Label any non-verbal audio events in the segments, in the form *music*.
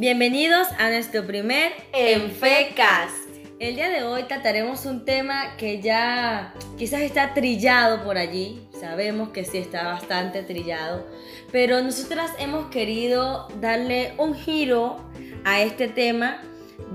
Bienvenidos a nuestro primer Enfecast. El día de hoy trataremos un tema que ya quizás está trillado por allí, sabemos que sí está bastante trillado, pero nosotras hemos querido darle un giro a este tema,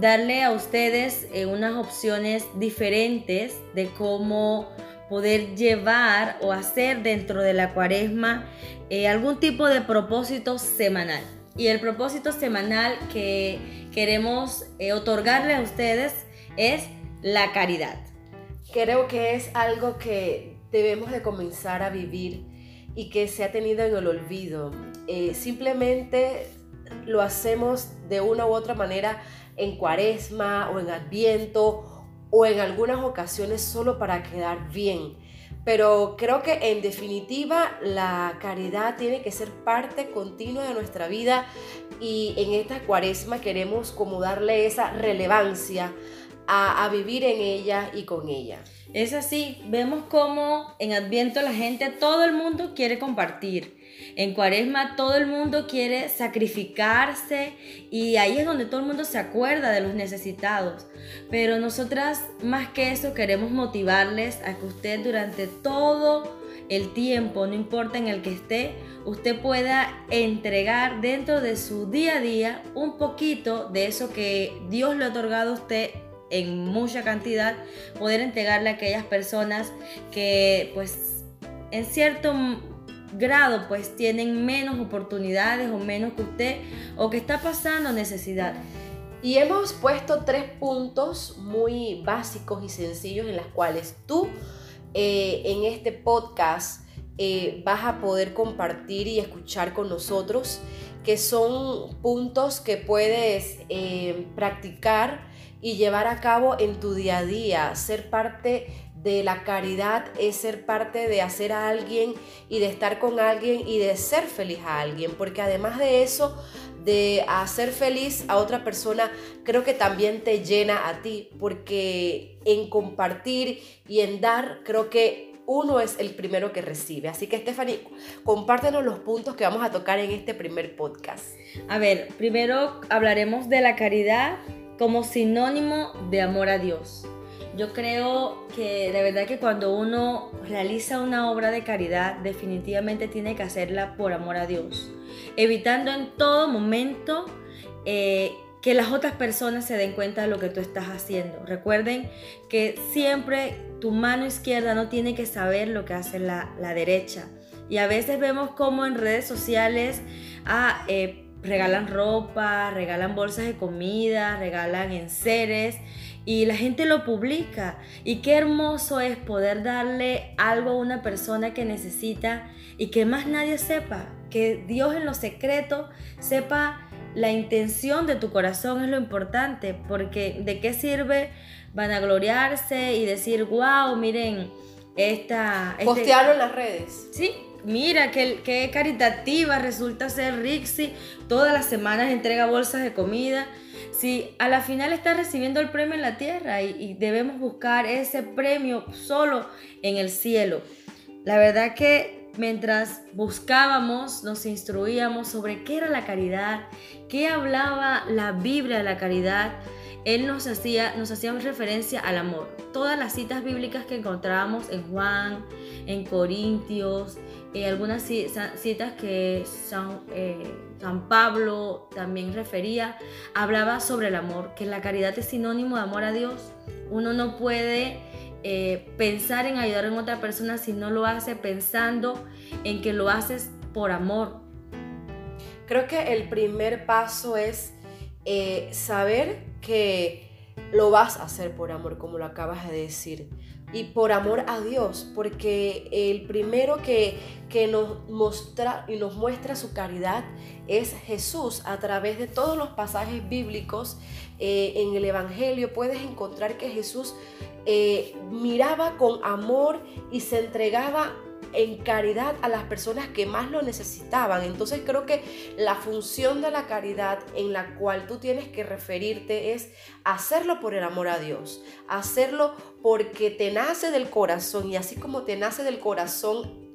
darle a ustedes eh, unas opciones diferentes de cómo poder llevar o hacer dentro de la cuaresma eh, algún tipo de propósito semanal. Y el propósito semanal que queremos eh, otorgarle a ustedes es la caridad. Creo que es algo que debemos de comenzar a vivir y que se ha tenido en el olvido. Eh, simplemente lo hacemos de una u otra manera en cuaresma o en adviento o en algunas ocasiones solo para quedar bien. Pero creo que en definitiva la caridad tiene que ser parte continua de nuestra vida y en esta cuaresma queremos como darle esa relevancia a, vivir en ella y con ella. Es así, vemos como en Adviento la gente, todo el mundo quiere compartir. En Cuaresma todo el mundo quiere sacrificarse y ahí es donde todo el mundo se acuerda de los necesitados. Pero nosotras más que eso queremos motivarles a que usted durante todo el tiempo, no importa en el que esté, usted pueda entregar dentro de su día a día un poquito de eso que Dios le ha otorgado a usted en mucha cantidad, poder entregarle a aquellas personas que pues en cierto grado pues tienen menos oportunidades o menos que usted o que está pasando necesidad. Y hemos puesto tres puntos muy básicos y sencillos en las cuales tú eh, en este podcast eh, vas a poder compartir y escuchar con nosotros, que son puntos que puedes eh, practicar y llevar a cabo en tu día a día, ser parte de la caridad es ser parte de hacer a alguien y de estar con alguien y de ser feliz a alguien, porque además de eso, de hacer feliz a otra persona, creo que también te llena a ti, porque en compartir y en dar, creo que uno es el primero que recibe. Así que Stephanie, compártenos los puntos que vamos a tocar en este primer podcast. A ver, primero hablaremos de la caridad como sinónimo de amor a Dios. Yo creo que de verdad que cuando uno realiza una obra de caridad, definitivamente tiene que hacerla por amor a Dios, evitando en todo momento eh, que las otras personas se den cuenta de lo que tú estás haciendo. Recuerden que siempre tu mano izquierda no tiene que saber lo que hace la, derecha. Y a veces vemos como en redes sociales ah, eh, regalan ropa, regalan bolsas de comida, regalan enseres y la gente lo publica. Y qué hermoso es poder darle algo a una persona que necesita y que más nadie sepa. Que Dios en lo secreto sepa la intención de tu corazón es lo importante, porque de qué sirve vanagloriarse y decir, wow, miren, esta... Este Postearlo en las redes. Sí, mira qué, caritativa resulta ser Rixi, todas las semanas entrega bolsas de comida si a la final está recibiendo el premio en la tierra y, debemos buscar ese premio solo en el cielo. La verdad que mientras buscábamos, nos instruíamos sobre qué era la caridad, qué hablaba la Biblia de la caridad, él nos hacía, nos hacía referencia al amor. Todas las citas bíblicas que encontrábamos en Juan, en Corintios, eh, algunas citas que San, eh, San, Pablo también refería, hablaba sobre el amor, que la caridad es sinónimo de amor a Dios. Uno no puede eh, pensar en ayudar a otra persona si no lo hace pensando en que lo haces por amor. Creo que el primer paso es saber que lo vas a hacer por amor, como lo acabas de decir y por amor a Dios, porque el primero que, que nos, muestra, y nos muestra su caridad es Jesús. A través de todos los pasajes bíblicos eh, en el Evangelio puedes encontrar que Jesús eh, miraba con amor y se entregaba en caridad a las personas que más lo necesitaban. Entonces creo que la función de la caridad en la cual tú tienes que referirte es hacerlo por el amor a Dios, hacerlo porque te nace del corazón y así como te nace del corazón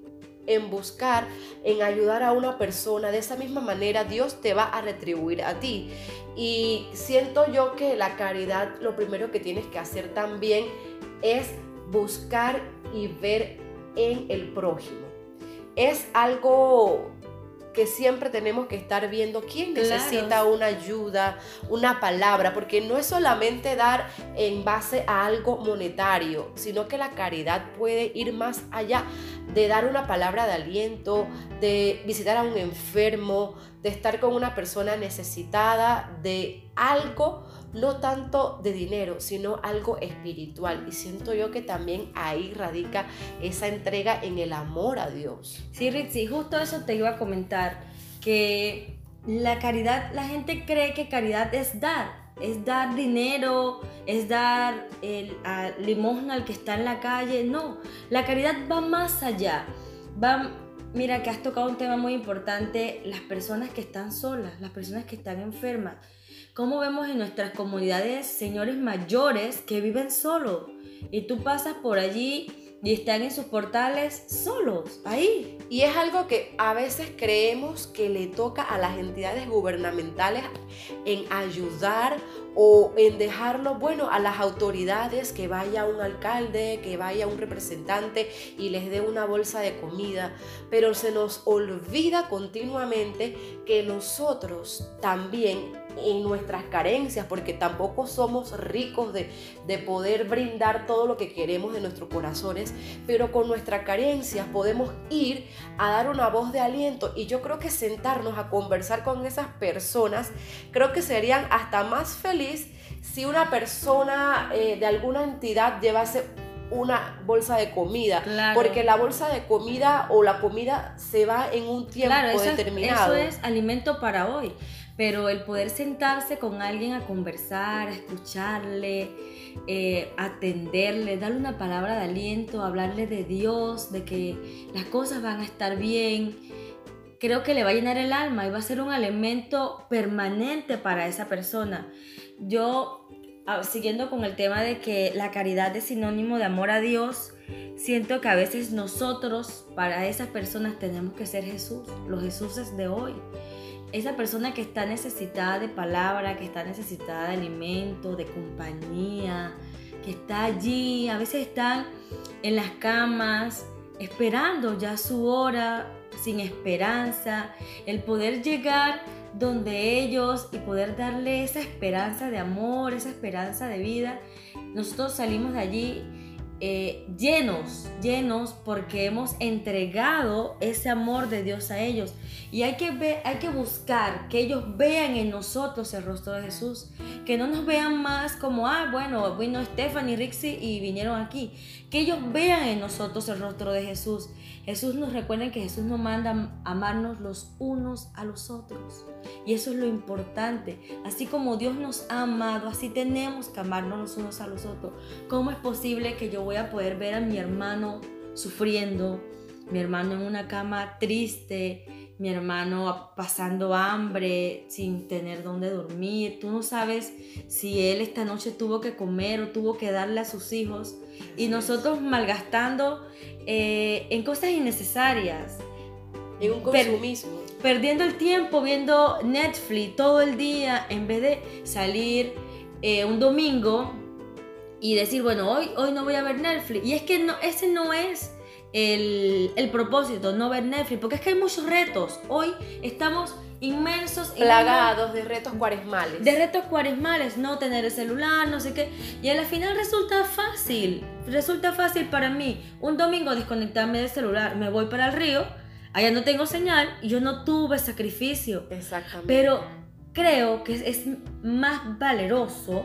en buscar, en ayudar a una persona, de esa misma manera Dios te va a retribuir a ti. Y siento yo que la caridad, lo primero que tienes que hacer también es buscar y ver en el prójimo. Es algo que siempre tenemos que estar viendo. Quién necesita una ayuda, una palabra, porque no es solamente dar en base a algo monetario, sino que la caridad puede ir más allá de dar una palabra de aliento, de visitar a un enfermo, de estar con una persona necesitada de algo no tanto de dinero, sino algo espiritual. Y siento yo que también ahí radica esa entrega en el amor a Dios. Sí, Ritzy, justo eso te iba a comentar, que la caridad, la gente cree que caridad es dar, es dar dinero, es dar el, limosna al que está en la calle. No, la caridad va más allá. Va, mira que has tocado un tema muy importante, las personas que están solas, las personas que están enfermas cómo vemos en nuestras comunidades señores mayores que viven solos y tú pasas por allí y están en sus portales solos, ahí. Y es algo que a veces creemos que le toca a las entidades gubernamentales en ayudar o en dejarlo, bueno, a las autoridades que vaya un alcalde, que vaya un representante y les dé una bolsa de comida, pero se nos olvida continuamente que nosotros también en nuestras carencias, porque tampoco somos ricos de, de, poder brindar todo lo que queremos de nuestros corazones, pero con nuestras carencias podemos ir a dar una voz de aliento. Y yo creo que sentarnos a conversar con esas personas, creo que serían hasta más feliz si una persona eh, de alguna entidad llevase una bolsa de comida, porque la bolsa de comida o la comida se va en un tiempo determinado. eso es alimento para hoy pero el poder sentarse con alguien a conversar, a escucharle, eh, atenderle, darle una palabra de aliento, hablarle de Dios, de que las cosas van a estar bien, creo que le va a llenar el alma y va a ser un alimento permanente para esa persona. Yo, ah, siguiendo con el tema de que la caridad es sinónimo de amor a Dios, siento que a veces nosotros, para esas personas, tenemos que ser Jesús, los Jesuses de hoy esa persona que está necesitada de palabra, que está necesitada de alimento, de compañía, que está allí, a veces están en las camas esperando ya su hora, sin esperanza, el poder llegar donde ellos y poder darle esa esperanza de amor, esa esperanza de vida. Nosotros salimos de allí eh, llenos, llenos porque hemos entregado ese amor de Dios a ellos. Y hay que, ver, hay que buscar que ellos vean en nosotros el rostro de Jesús. Que no nos vean más como, ah, bueno, vino Stephanie, Rixi y vinieron aquí. Que ellos vean en nosotros el rostro de Jesús. Jesús nos recuerda que Jesús nos manda amarnos los unos a los otros. Y eso es lo importante. Así como Dios nos ha amado, así tenemos que amarnos los unos a los otros. ¿Cómo es posible que yo voy a poder ver a mi hermano sufriendo, mi hermano en una cama triste, mi hermano pasando hambre, sin tener dónde dormir. Tú no sabes si él esta noche tuvo que comer o tuvo que darle a sus hijos. Y nosotros malgastando eh, en cosas innecesarias. En un consumismo. perdiendo el tiempo viendo Netflix todo el día en vez de salir eh, un domingo y decir, bueno, hoy, hoy no voy a ver Netflix. Y es que no, ese no es el, el propósito, no ver Netflix, porque es que hay muchos retos. Hoy estamos inmensos. Plagados de retos cuaresmales. De retos cuaresmales, no tener el celular, no sé qué. Y al final resulta fácil, resulta fácil para mí un domingo desconectarme del celular, me voy para el río, allá no tengo señal y yo no tuve sacrificio. Exactamente. Pero creo que es, más valeroso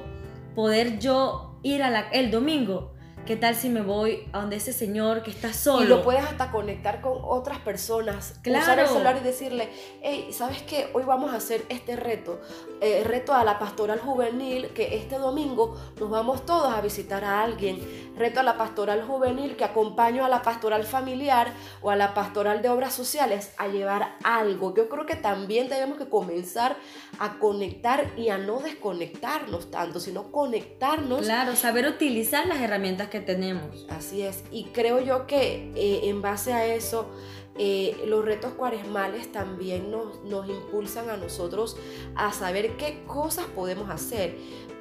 poder yo ir a el domingo ¿Qué tal si me voy a donde ese señor que está solo? Y lo puedes hasta conectar con otras personas. Claro. Usar el celular y decirle, hey, ¿sabes qué? Hoy vamos a hacer este reto. Eh, reto a la pastoral juvenil, que este domingo nos vamos todos a visitar a alguien. Reto a la pastoral juvenil, que acompaño a la pastoral familiar o a la pastoral de obras sociales a llevar algo. Yo creo que también tenemos que comenzar a conectar y a no desconectarnos tanto, sino conectarnos. Claro, saber utilizar las herramientas que tenemos. Así es. Y creo yo que eh, en base a eso, eh, los retos cuaresmales también nos, nos impulsan a nosotros a saber qué cosas podemos hacer.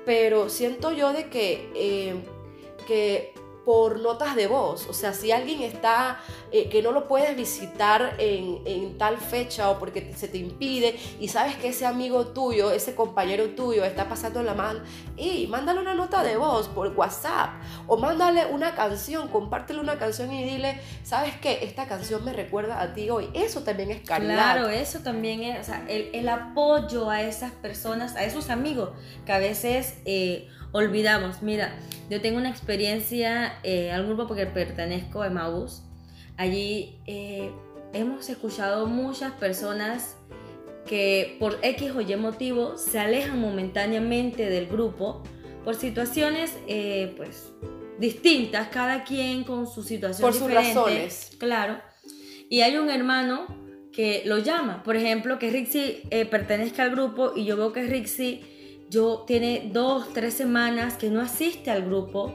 Pero siento yo de que, eh, que por notas de voz. O sea, si alguien está, eh, que no lo puedes visitar en, en, tal fecha o porque se te impide y sabes que ese amigo tuyo, ese compañero tuyo está pasando la mal, y mándale una nota de voz por WhatsApp o mándale una canción, compártele una canción y dile, ¿sabes qué? Esta canción me recuerda a ti hoy. Eso también es caridad. Claro, eso también es, o sea, el, el apoyo a esas personas, a esos amigos que a veces... Eh, olvidamos. Mira, yo tengo una experiencia eh, al grupo porque pertenezco a Emmaus. Allí eh, hemos escuchado muchas personas que por X o Y motivo se alejan momentáneamente del grupo por situaciones eh, pues distintas, cada quien con su situación por diferente. sus razones. Claro. Y hay un hermano que lo llama, por ejemplo, que Rixi eh, pertenezca al grupo y yo veo que Rixi yo tiene dos, tres semanas que no asiste al grupo.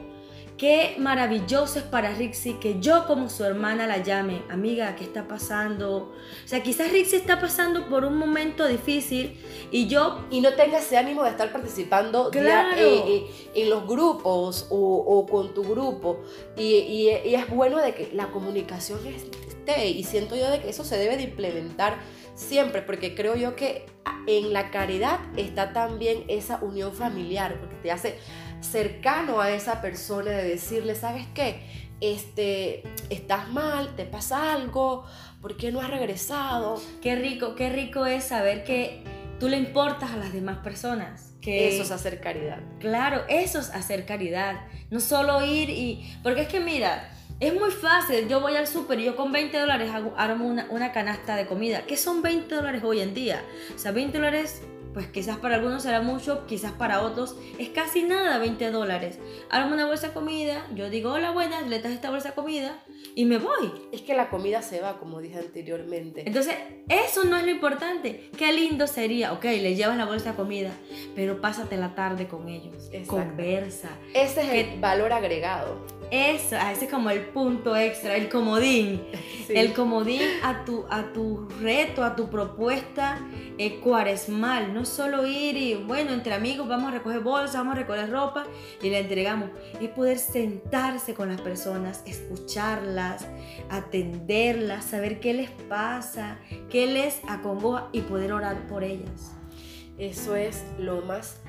Qué maravilloso es para Rixi que yo como su hermana la llame, amiga, ¿qué está pasando? O sea, quizás Rixi está pasando por un momento difícil y yo... Y no tenga ese ánimo de estar participando claro. eh, eh, en los grupos o, o, con tu grupo. Y, y, y es bueno de que la comunicación esté y siento yo de que eso se debe de implementar siempre, porque creo yo que en la caridad está también esa unión familiar, porque te hace cercano a esa persona de decirle, ¿sabes qué? Este, estás mal, te pasa algo, ¿por qué no has regresado? Qué rico, qué rico es saber que tú le importas a las demás personas. Que, eso es hacer caridad. Claro, eso es hacer caridad. No solo ir y... Porque es que mira, es muy fácil, yo voy al súper y yo con 20 dólares hago, armo una, una, canasta de comida. ¿Qué son 20 dólares hoy en día? O sea, 20 dólares, pues quizás para algunos será mucho, quizás para otros es casi nada 20 dólares. Armo una bolsa de comida, yo digo, hola, buenas, le das esta bolsa de comida y me voy. Es que la comida se va, como dije anteriormente. Entonces, eso no es lo importante. Qué lindo sería, ok, le llevas la bolsa de comida, pero pásate la tarde con ellos, Exacto. conversa. Ese es el valor agregado. Eso, ese es como el punto extra, el comodín. *laughs* Sí. El comodín a tu, a tu reto, a tu propuesta eh, cuaresmal. No solo ir y, bueno, entre amigos vamos a recoger bolsas, vamos a recoger ropa y la entregamos. Es poder sentarse con las personas, escucharlas, atenderlas, saber qué les pasa, qué les acongoja y poder orar por ellas. Eso es lo más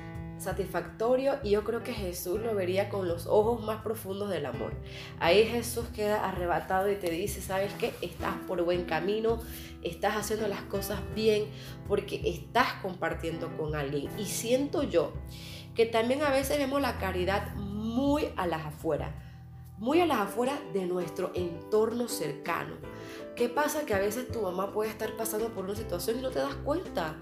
satisfactorio y yo creo que Jesús lo vería con los ojos más profundos del amor. Ahí Jesús queda arrebatado y te dice, ¿sabes qué? Estás por buen camino, estás haciendo las cosas bien porque estás compartiendo con alguien. Y siento yo que también a veces vemos la caridad muy a las afueras, muy a las afueras de nuestro entorno cercano. ¿Qué pasa? Que a veces tu mamá puede estar pasando por una situación y no te das cuenta.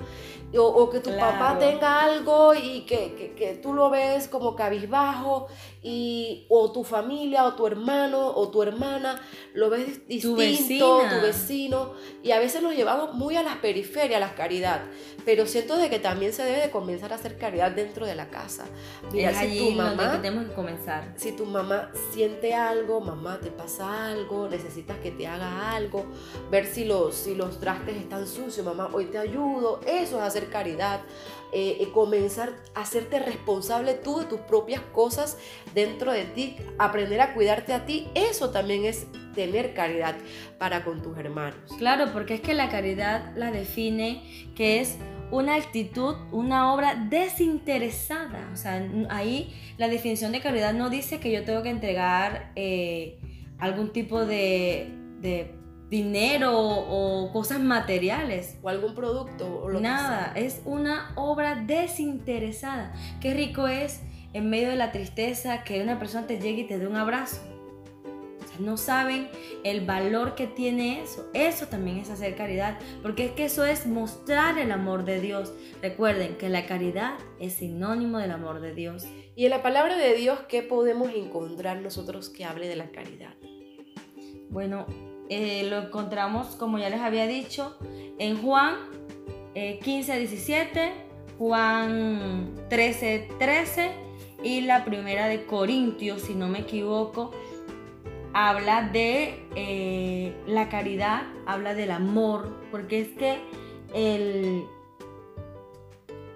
O, o que tu claro. papá tenga algo y que, que, que, tú lo ves como cabizbajo. Y, o tu familia, o tu hermano, o tu hermana, lo ves distinto, tu, tu vecino. Y a veces nos llevamos muy a las periferias, a la caridad. Pero siento de que también se debe de comenzar a hacer caridad dentro de la casa. Mira, es si tu mamá, tenemos que comenzar. Si tu mamá siente algo, mamá te pasa algo, necesitas que te haga algo, ver si los, si los trastes están sucios, mamá, hoy te ayudo, eso es hacer caridad. Eh, eh, comenzar a hacerte responsable tú de tus propias cosas dentro de ti, aprender a cuidarte a ti, eso también es tener caridad para con tus hermanos. Claro, porque es que la caridad la define que es una actitud, una obra desinteresada. O sea, ahí la definición de caridad no dice que yo tengo que entregar eh, algún tipo de, de dinero o cosas materiales. O algún producto. O lo Nada, que sea. es una obra desinteresada. Qué rico es en medio de la tristeza que una persona te llegue y te dé un abrazo. O sea, no saben el valor que tiene eso. Eso también es hacer caridad, porque es que eso es mostrar el amor de Dios. Recuerden que la caridad es sinónimo del amor de Dios. Y en la palabra de Dios, ¿qué podemos encontrar nosotros que hable de la caridad? Bueno, eh, lo encontramos, como ya les había dicho, en Juan eh, 15, 17, Juan 13, 13 y la primera de Corintios, si no me equivoco, habla de eh, la caridad, habla del amor, porque es que el,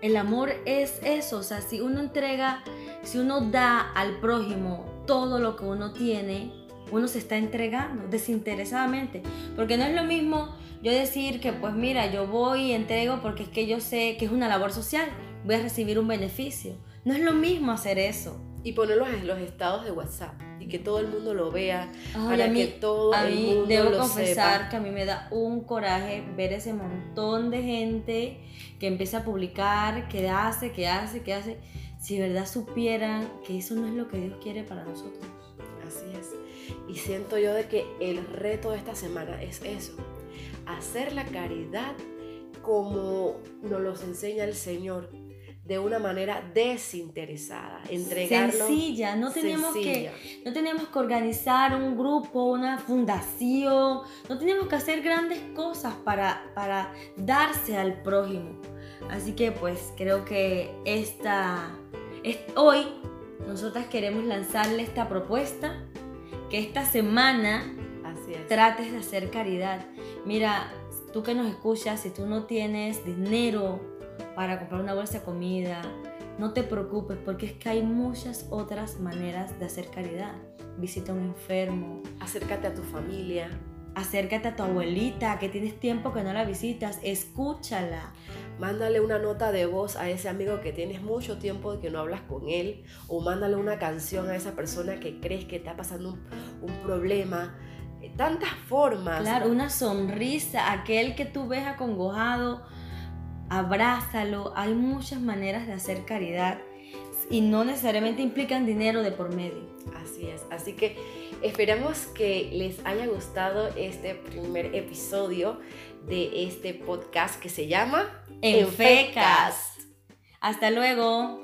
el amor es eso, o sea, si uno entrega, si uno da al prójimo todo lo que uno tiene, uno se está entregando desinteresadamente, porque no es lo mismo yo decir que pues mira, yo voy y entrego porque es que yo sé que es una labor social, voy a recibir un beneficio. No es lo mismo hacer eso. Y ponerlos en los estados de WhatsApp y que todo el mundo lo vea, para que todo a el mundo debo lo confesar que a mí me da un coraje ver ese montón de gente que empieza a publicar, que hace, que hace, que hace. Si de verdad supieran que eso no es lo que Dios quiere para nosotros. Así es. Y siento yo de que el reto de esta semana es eso, hacer la caridad como nos los enseña el Señor, de una manera desinteresada, entregarlo sencilla, no tenemos que no tenemos que organizar un grupo, una fundación, no tenemos que hacer grandes cosas para para darse al prójimo. Así que pues creo que esta es, hoy nosotras queremos lanzarle esta propuesta que esta semana trates de hacer caridad. Mira, tú que nos escuchas, si tú no tienes dinero para comprar una bolsa de comida. No te preocupes porque es que hay muchas otras maneras de hacer caridad. Visita a un enfermo. Acércate a tu familia. Acércate a tu abuelita que tienes tiempo que no la visitas. Escúchala. Mándale una nota de voz a ese amigo que tienes mucho tiempo que no hablas con él. O mándale una canción a esa persona que crees que está pasando un, un problema tantas formas. Claro, una sonrisa, aquel que tú ves acongojado abrázalo. Hay muchas maneras de hacer caridad y no necesariamente implican dinero de por medio. Así es. Así que esperamos que les haya gustado este primer episodio de este podcast que se llama Enfecas. Hasta luego.